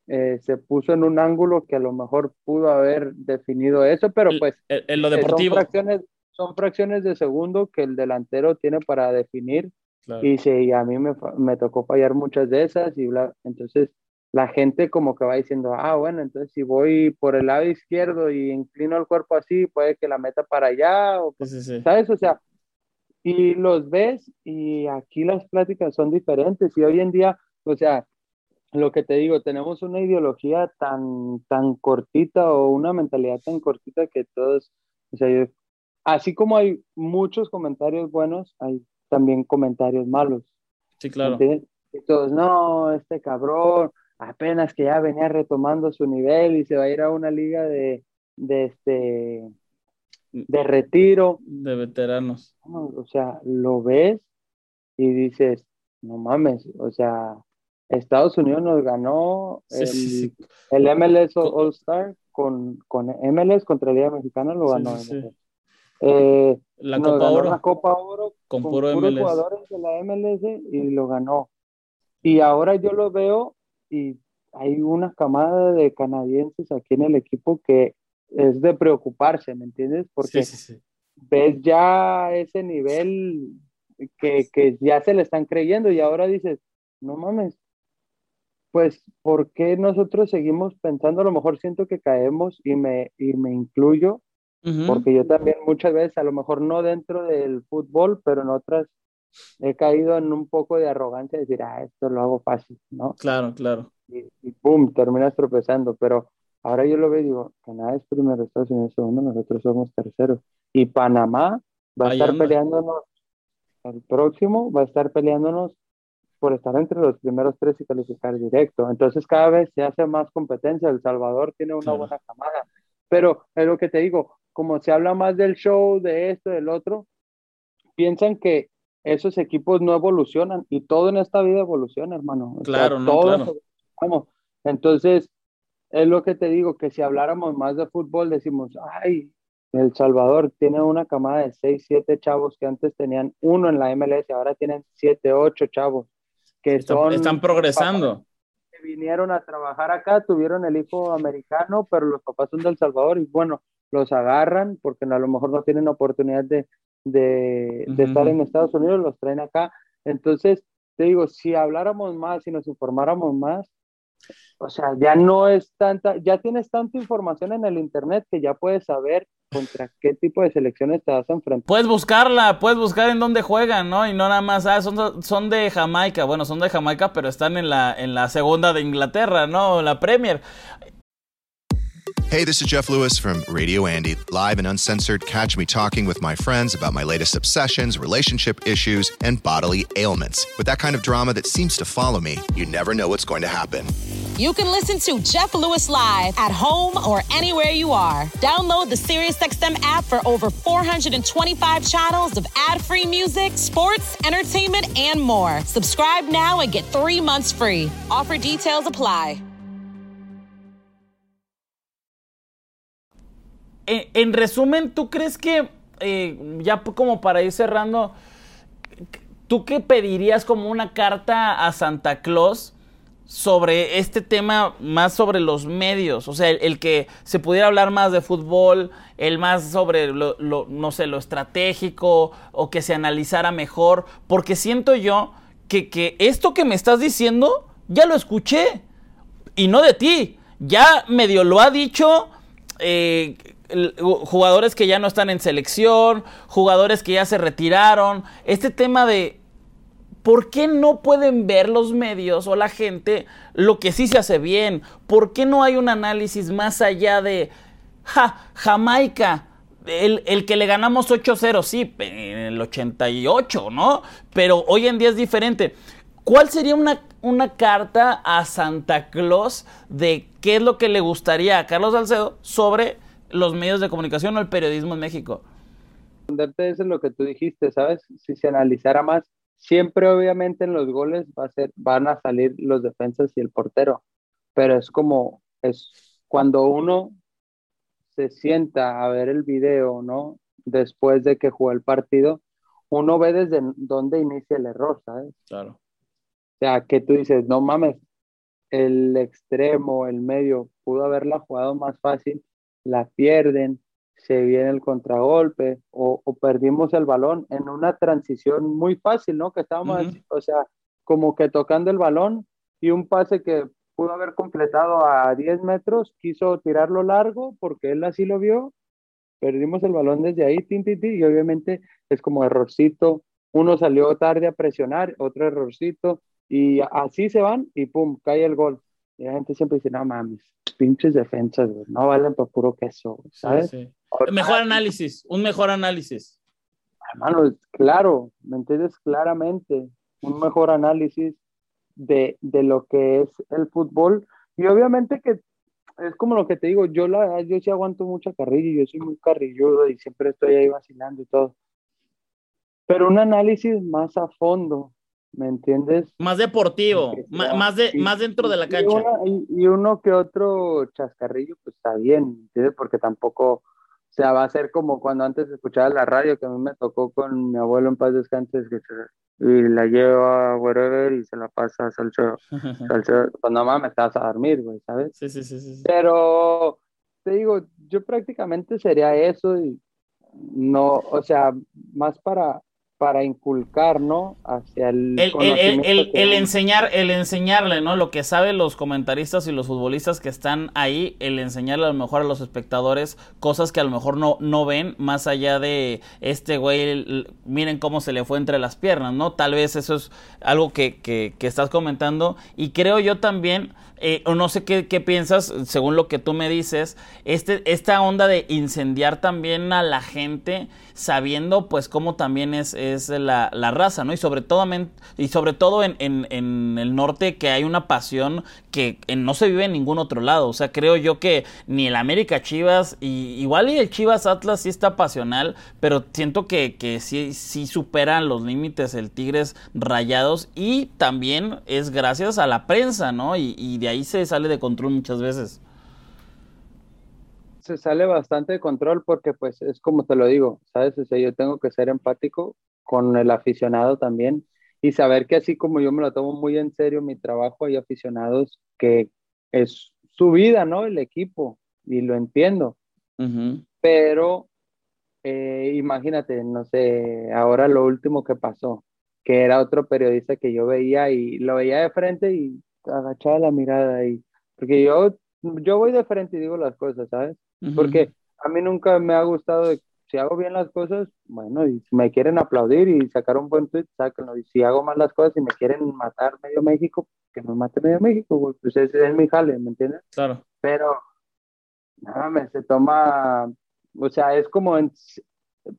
eh, se puso en un ángulo que a lo mejor pudo haber definido eso, pero pues... Lo deportivo. Son fracciones, son fracciones de segundo que el delantero tiene para definir. Claro. Y sí, a mí me, me tocó fallar muchas de esas y bla, entonces la gente como que va diciendo, ah, bueno, entonces si voy por el lado izquierdo y inclino el cuerpo así, puede que la meta para allá, o, sí, sí. ¿sabes? O sea, y los ves y aquí las pláticas son diferentes y hoy en día, o sea, lo que te digo, tenemos una ideología tan, tan cortita o una mentalidad tan cortita que todos, o sea, yo, así como hay muchos comentarios buenos, hay también comentarios malos. Sí, claro. ¿entiendes? Y todos, no, este cabrón, apenas que ya venía retomando su nivel y se va a ir a una liga de, de este de retiro. De veteranos. O sea lo ves y dices no mames o sea Estados Unidos nos ganó sí, el, sí, sí. el, MLS All Star con, con MLS contra Liga Mexicana lo ganó eh, la Copa Oro. la Copa Oro con, con puro puros MLS jugadores de la MLS y lo ganó. Y ahora yo lo veo y hay una camada de canadienses aquí en el equipo que es de preocuparse, ¿me entiendes? Porque sí, sí, sí. ves ya ese nivel que, que, ya se le están creyendo y ahora dices, no mames, pues, ¿por qué nosotros seguimos pensando? A lo mejor siento que caemos y me, y me incluyo, uh -huh. porque yo también muchas veces, a lo mejor no dentro del fútbol, pero en otras he caído en un poco de arrogancia de decir, ah, esto lo hago fácil, ¿no? Claro, claro. Y, y pum, terminas tropezando, pero ahora yo lo veo y digo, Canadá es primero, Estados Unidos segundo, nosotros somos terceros. Y Panamá va a estar anda. peleándonos, el próximo va a estar peleándonos por estar entre los primeros tres y calificar directo. Entonces cada vez se hace más competencia. El Salvador tiene una Claro. buena camada. Pero es lo que te digo, como se habla más del show, de esto, del otro, piensan que esos equipos no evolucionan y todo en esta vida evoluciona, hermano. O sea, Claro, no, todos claro. Entonces, es lo que te digo, que si habláramos más de fútbol, decimos, ay, El Salvador tiene una camada de 6, 7 chavos que antes tenían uno en la MLS, ahora tienen 7, 8 chavos que son... Están progresando. Que vinieron a trabajar acá, tuvieron el hijo americano, pero los papás son del Salvador y bueno, los agarran porque a lo mejor no tienen oportunidad de, de, de estar en Estados Unidos, los traen acá. Entonces, te digo, si habláramos más, si nos informáramos más, o sea, ya no es tanta, ya tienes tanta información en el Internet que ya puedes saber contra qué tipo de selecciones te vas a enfrentar. Puedes buscarla, puedes buscar en dónde juegan, ¿no? Y no nada más, ah, son, son de Jamaica, bueno, son de Jamaica, pero están en la, en la segunda de Inglaterra, ¿no? La Premier. Hey, this is Jeff Lewis from Radio Andy, live and uncensored. Catch me talking with my friends about my latest obsessions, relationship issues, and bodily ailments. With that kind of drama that seems to follow me, you never know what's going to happen. You can listen to Jeff Lewis live at home or anywhere you are. Download the SiriusXM app for over 425 channels of ad-free music, sports, entertainment, and more. Subscribe now and get three months free. Offer details apply. En, resumen, ¿tú crees que, eh, ya como para ir cerrando, ¿tú qué pedirías como una carta a Santa Claus sobre este tema, más sobre los medios? O sea, el, que se pudiera hablar más de fútbol, el más sobre, lo, no sé, lo estratégico, o que se analizara mejor, porque siento yo que, que esto que me estás diciendo, ya lo escuché, y no de ti, ya medio lo ha dicho. Eh, jugadores que ya no están en selección, jugadores que ya se retiraron, este tema de ¿por qué no pueden ver los medios o la gente lo que sí se hace bien? ¿Por qué no hay un análisis más allá de ja, Jamaica? El, el, que le ganamos 8-0, sí, en el 88, ¿no? Pero hoy en día es diferente. ¿Cuál sería una, una carta a Santa Claus de qué es lo que le gustaría a Carlos Salcedo sobre los medios de comunicación o el periodismo en México? Responderte eso es lo que tú dijiste, ¿sabes? Si se analizara más, siempre obviamente en los goles va a ser, van a salir los defensas y el portero, pero es como, es cuando uno se sienta a ver el video, ¿no? Después de que jugó el partido, uno ve desde dónde inicia el error, ¿sabes? Claro. O sea, que tú dices, no mames, el extremo, el medio, pudo haberla jugado más fácil la pierden, se viene el contragolpe o, perdimos el balón en una transición muy fácil, ¿no? Que estábamos, o sea, como que tocando el balón y un pase que pudo haber completado a 10 metros, quiso tirarlo largo porque él así lo vio, perdimos el balón desde ahí, tin, tin, tin, y obviamente es como errorcito, uno salió tarde a presionar, otro errorcito, y así se van y pum, cae el gol. Y la gente siempre dice, no mames, pinches defensas, no valen por puro queso, ¿sabes? Mejor análisis, un mejor análisis. Hermano, claro, ¿me entiendes? Claramente, un mejor análisis de, de, lo que es el fútbol. Y obviamente que es como lo que te digo, yo, la, yo sí aguanto mucha carrilla, yo soy muy carrilludo y siempre estoy ahí vacilando y todo. Pero un análisis más a fondo, ¿me entiendes? Más deportivo, más, de, más dentro de la cancha. Y, uno que otro chascarrillo, pues está bien, ¿entiendes? Porque tampoco, o sea, va a ser como cuando antes escuchaba la radio, que a mí me tocó con mi abuelo en paz descanse, y la lleva a wherever y se la pasa a Salcho, Salcho cuando mamá me estás a dormir, güey, ¿sabes? Sí, sí, sí, sí. Pero, te digo, yo prácticamente sería eso y no, o sea, más para para inculcar, ¿no? Hacia el, el, el, enseñar, el enseñarle, ¿no? Lo que saben los comentaristas y los futbolistas que están ahí, el enseñarle a lo mejor a los espectadores cosas que a lo mejor no, no ven, más allá de este güey, miren cómo se le fue entre las piernas, ¿no? Tal vez eso es algo que, que, que estás comentando y creo yo también eh, o no sé qué, piensas, según lo que tú me dices, este, esta onda de incendiar también a la gente, sabiendo pues cómo también es, es la, raza, ¿no? Y sobre todo, y sobre todo en, en, el norte que hay una pasión que no se vive en ningún otro lado. O sea, creo yo que ni el América Chivas, y, igual y el Chivas Atlas sí está pasional, pero siento que, que sí, sí superan los límites el Tigres Rayados y también es gracias a la prensa, ¿no? Y, y de ahí se sale de control muchas veces. Se sale bastante de control porque pues es como te lo digo, ¿sabes? O sea, yo tengo que ser empático con el aficionado también y saber que así como yo me lo tomo muy en serio mi trabajo, hay aficionados que es su vida, ¿no? El equipo y lo entiendo. Pero eh, imagínate, no sé, ahora lo último que pasó, que era otro periodista que yo veía y lo veía de frente y agachaba la mirada y porque yo yo voy de frente y digo las cosas, ¿sabes? Porque a mí nunca me ha gustado, si hago bien las cosas, bueno, y si me quieren aplaudir y sacar un buen tweet, sáquenlo. Y si hago mal las cosas y me quieren matar medio México, que me mate medio México, güey. Pues ese es mi jale, ¿me entiendes? Claro. Pero, nada, me se toma, o sea, es como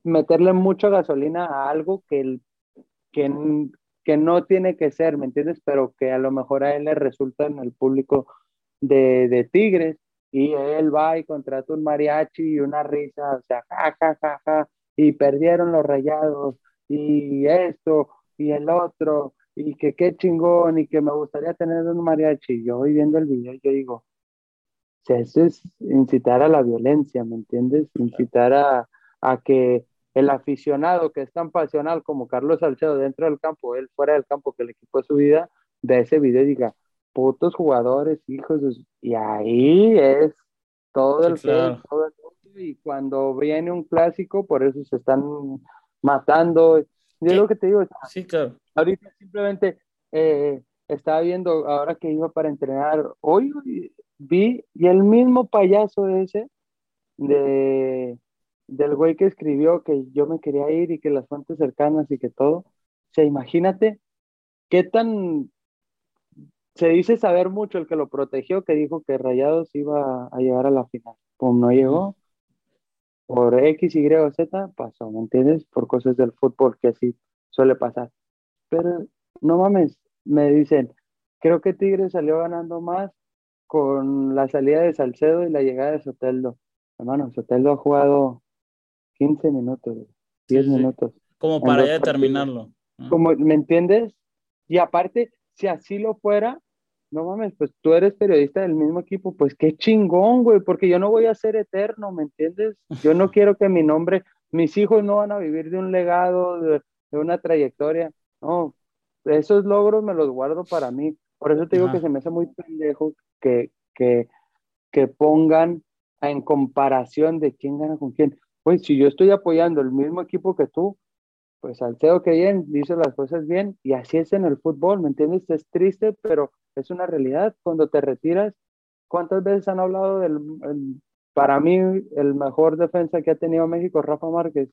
meterle mucha gasolina a algo que, el, que, que no tiene que ser, ¿me entiendes? Pero que a lo mejor a él le resulta en el público de, de Tigres y él va y contrata un mariachi y una risa, o sea, ja, ja, ja, ja, y perdieron los rayados y esto y el otro y que qué chingón y que me gustaría tener un mariachi. Yo voy viendo el video y yo digo, eso es incitar a la violencia, ¿me entiendes? Incitar a, a que el aficionado que es tan pasional como Carlos Salcedo dentro del campo, él fuera del campo, que el equipo es su vida, de ese video diga, putos jugadores, hijos, y ahí es todo el, todo el y cuando viene un clásico, por eso se están matando. Yo lo que te digo, sí, claro. ahorita simplemente eh, estaba viendo, ahora que iba para entrenar, hoy vi, y el mismo payaso ese de del güey que escribió que yo me quería ir y que las fuentes cercanas y que todo. O sea, imagínate qué tan se dice saber mucho el que lo protegió, que dijo que Rayados iba a llegar a la final. Como no llegó, por X, Y o Z, pasó, ¿me entiendes? Por cosas del fútbol que así suele pasar. Pero no mames, me dicen, creo que Tigre salió ganando más con la salida de Salcedo y la llegada de Soteldo. Hermano, Soteldo ha jugado 15 minutos, 10 minutos. Como para ya determinarlo. Como, ¿Me entiendes? Y aparte, si así lo fuera, no mames, pues tú eres periodista del mismo equipo, pues qué chingón, güey, porque yo no voy a ser eterno, ¿me entiendes? Yo no quiero que mi nombre, mis hijos no van a vivir de un legado, de, una trayectoria, no, esos logros me los guardo para mí. Por eso te digo que se me hace muy pendejo que, que, que pongan en comparación de quién gana con quién. Pues si yo estoy apoyando el mismo equipo que tú, pues Salcedo que bien, dice las cosas bien, y así es en el fútbol, ¿me entiendes? Es triste, pero es una realidad. Cuando te retiras, ¿cuántas veces han hablado del, para mí, el mejor defensa que ha tenido México, Rafa Márquez?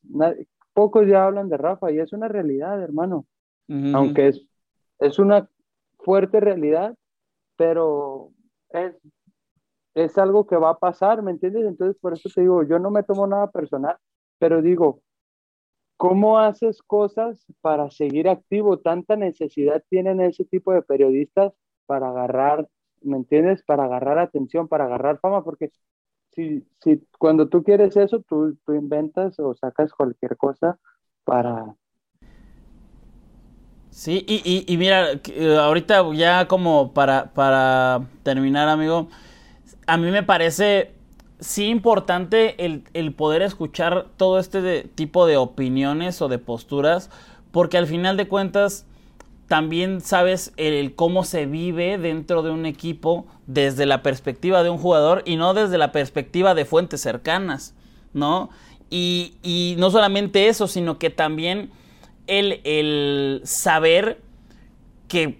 pocos ya hablan de Rafa y es una realidad, hermano. Aunque es, es una fuerte realidad, pero es, es algo que va a pasar, ¿me entiendes? Entonces, por eso te digo, yo no me tomo nada personal, pero digo, ¿Cómo haces cosas para seguir activo? Tanta necesidad tienen ese tipo de periodistas para agarrar, ¿me entiendes? Para agarrar atención, para agarrar fama, porque si, si cuando tú quieres eso, tú, tú inventas o sacas cualquier cosa para... Sí, y, y, y mira, eh, ahorita ya como para, para terminar, amigo, a mí me parece sí importante el, poder escuchar todo este tipo de opiniones o de posturas, porque al final de cuentas también sabes el, cómo se vive dentro de un equipo desde la perspectiva de un jugador y no desde la perspectiva de fuentes cercanas, ¿no? Y, no solamente eso, sino que también el, el saber que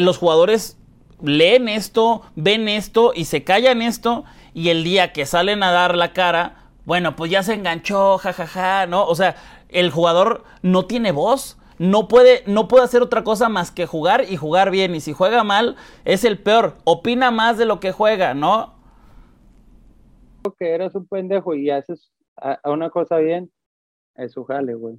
los jugadores leen esto, ven esto y se callan esto y el día que salen a dar la cara, bueno, pues ya se enganchó, jajaja, ¿no? O sea, el jugador no tiene voz, no puede, no puede hacer otra cosa más que jugar y jugar bien. Y si juega mal, es el peor. Opina más de lo que juega, ¿no? Que eres un pendejo y haces una cosa bien, es su jale, güey.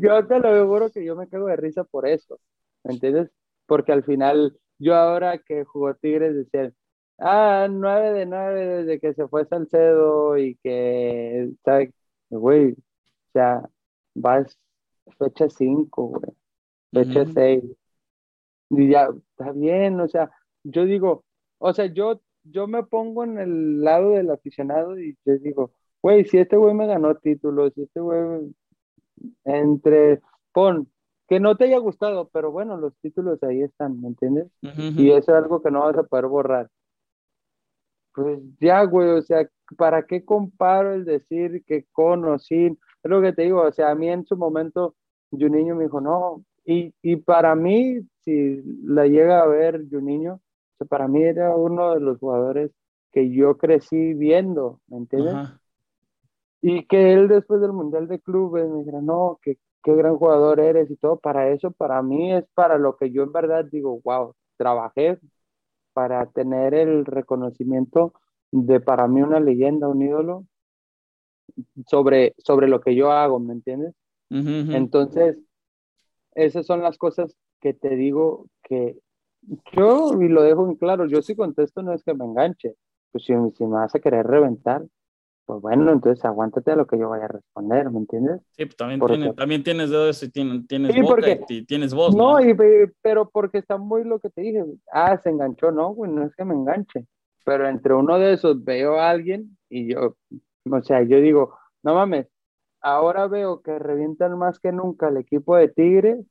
Yo te lo juro que yo me cago de risa por eso, ¿me entiendes? Porque al final yo ahora que jugó Tigres decía, ah, nueve de nueve desde que se fue Salcedo y que, ¿sabes? Güey, o sea, vas fecha cinco, güey, fecha seis. Y ya, está bien, o sea, yo digo, o sea, yo yo me pongo en el lado del aficionado y yo digo, güey, si este güey me ganó títulos, si este güey entre, pon, que no te haya gustado, pero bueno, los títulos ahí están, ¿me entiendes? Y eso es algo que no vas a poder borrar. Pues ya, güey, o sea, ¿para qué comparo el decir que con o sin? Es lo que te digo, o sea, a mí en su momento, niño me dijo, no, y, y para mí, si la llega a ver Juninho, o para mí era uno de los jugadores que yo crecí viendo, ¿me entiendes? Y que él después del Mundial de Clubes me dijera, no, que qué gran jugador eres y todo, para eso, para mí es para lo que yo en verdad digo, wow, trabajé para tener el reconocimiento de para mí una leyenda, un ídolo, sobre, sobre lo que yo hago, ¿me entiendes? Entonces, esas son las cosas que te digo que yo, y lo dejo en claro, yo si contesto no es que me enganche, pues si, si me vas a querer reventar, pues bueno, entonces aguántate a lo que yo vaya a responder, ¿me entiendes? Sí, pues también, también tienes dedos y tienes, tienes boca y tienes voz. No, pero porque está muy lo que te dije, ah, se enganchó, no, güey, no es que me enganche, pero entre uno de esos veo a alguien y yo, o sea, yo digo, no mames, ahora veo que revientan más que nunca el equipo de Tigres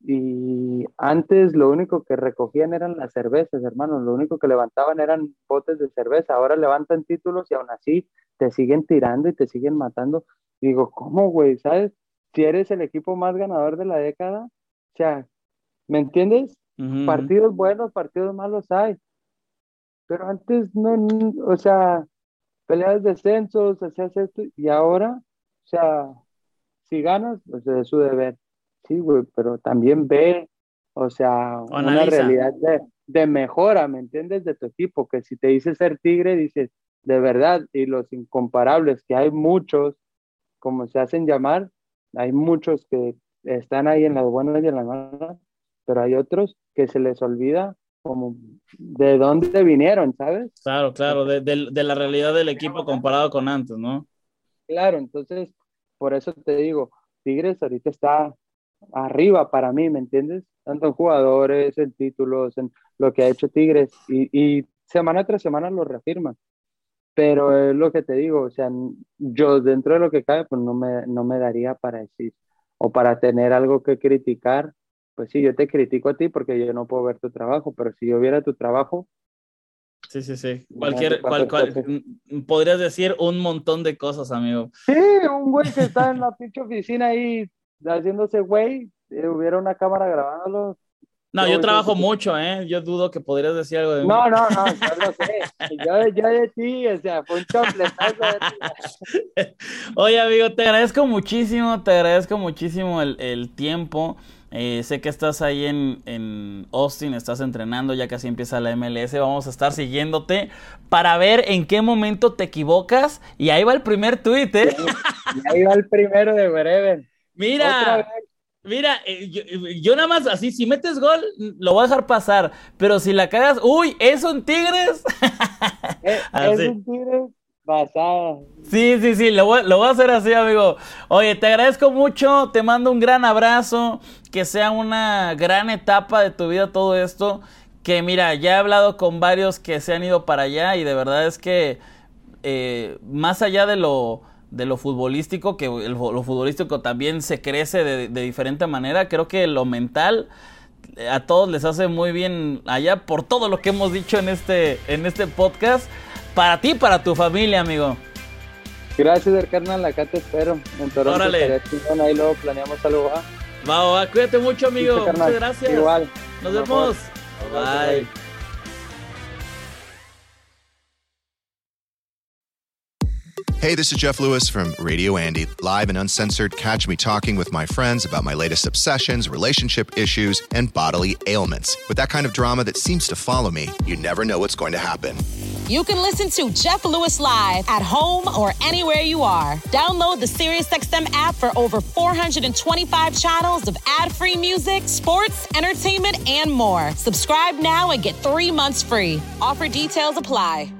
y antes lo único que recogían eran las cervezas, hermano, lo único que levantaban eran botes de cerveza, ahora levantan títulos y aún así te siguen tirando y te siguen matando. Digo, ¿cómo, güey? ¿Sabes? Si eres el equipo más ganador de la década, o sea, ¿me entiendes? Partidos buenos, partidos malos hay. Pero antes no, o sea, peleas descensos, hacías esto, y ahora, o sea, si ganas, pues es su deber sí, güey, pero también ve, o sea, una realidad de, de, mejora, ¿me entiendes? De tu equipo, que si te dice ser tigre, dices, de verdad, y los incomparables, que hay muchos, como se hacen llamar, hay muchos que están ahí en las buenas y en las malas, pero hay otros que se les olvida como de dónde vinieron, ¿sabes? Claro, claro, de, de, de la realidad del equipo comparado con antes, ¿no? Claro, entonces, por eso te digo, Tigres ahorita está arriba para mí, ¿me entiendes? Tanto en jugadores, en títulos, en lo que ha hecho Tigres y, semana tras semana lo reafirma. Pero es lo que te digo, o sea, yo dentro de lo que cabe, pues no me, no me daría para decir o para tener algo que criticar. Pues sí, yo te critico a ti porque yo no puedo ver tu trabajo, pero si yo viera tu trabajo, Sí, sí, sí. Cualquier, cual, podrías decir un montón de cosas, amigo. Sí, un güey que está en la pinche oficina ahí haciéndose güey, eh, hubiera una cámara grabándolo. No, yo trabajo mucho, ¿eh? Yo dudo que podrías decir algo de mí. No, no, no, yo lo sé. Yo, yo de ti, o sea, fue un chompletazo de ti. Oye, amigo, te agradezco muchísimo, te agradezco muchísimo el, el tiempo. Eh, sé que estás ahí en, en, Austin, estás entrenando, ya casi empieza la MLS. Vamos a estar siguiéndote para ver en qué momento te equivocas. Y ahí va el primer tuit, ¿eh? ahí va el primero de Breven. Mira, mira, eh, eh, yo, nada más así, si metes gol, lo voy a dejar pasar. Pero si la cagas, uy, es un Tigres. Eh, es, un Tigres pasado. Sí, sí, sí, lo voy, lo voy a hacer así, amigo. Oye, te agradezco mucho, te mando un gran abrazo, que sea una gran etapa de tu vida todo esto. Que mira, ya he hablado con varios que se han ido para allá y de verdad es que más allá de lo de lo futbolístico, que el, lo futbolístico también se crece de, diferente manera. Creo que lo mental eh, a todos les hace muy bien allá por todo lo que hemos dicho en este, en este podcast. Para ti, para tu familia, amigo. Gracias, carnal. Acá te espero. En Toronto. Órale. Ahí luego planeamos algo. Va, va, cuídate mucho, amigo. Muchas gracias. Igual. Nos vemos. Bye. Hey, this is Jeff Lewis from Radio Andy, live and uncensored. Catch me talking with my friends about my latest obsessions, relationship issues, and bodily ailments. With that kind of drama that seems to follow me, you never know what's going to happen. You can listen to Jeff Lewis live at home or anywhere you are. Download the SiriusXM app for over 425 channels of ad free music, sports, entertainment, and more. Subscribe now and get three months free. Offer details apply.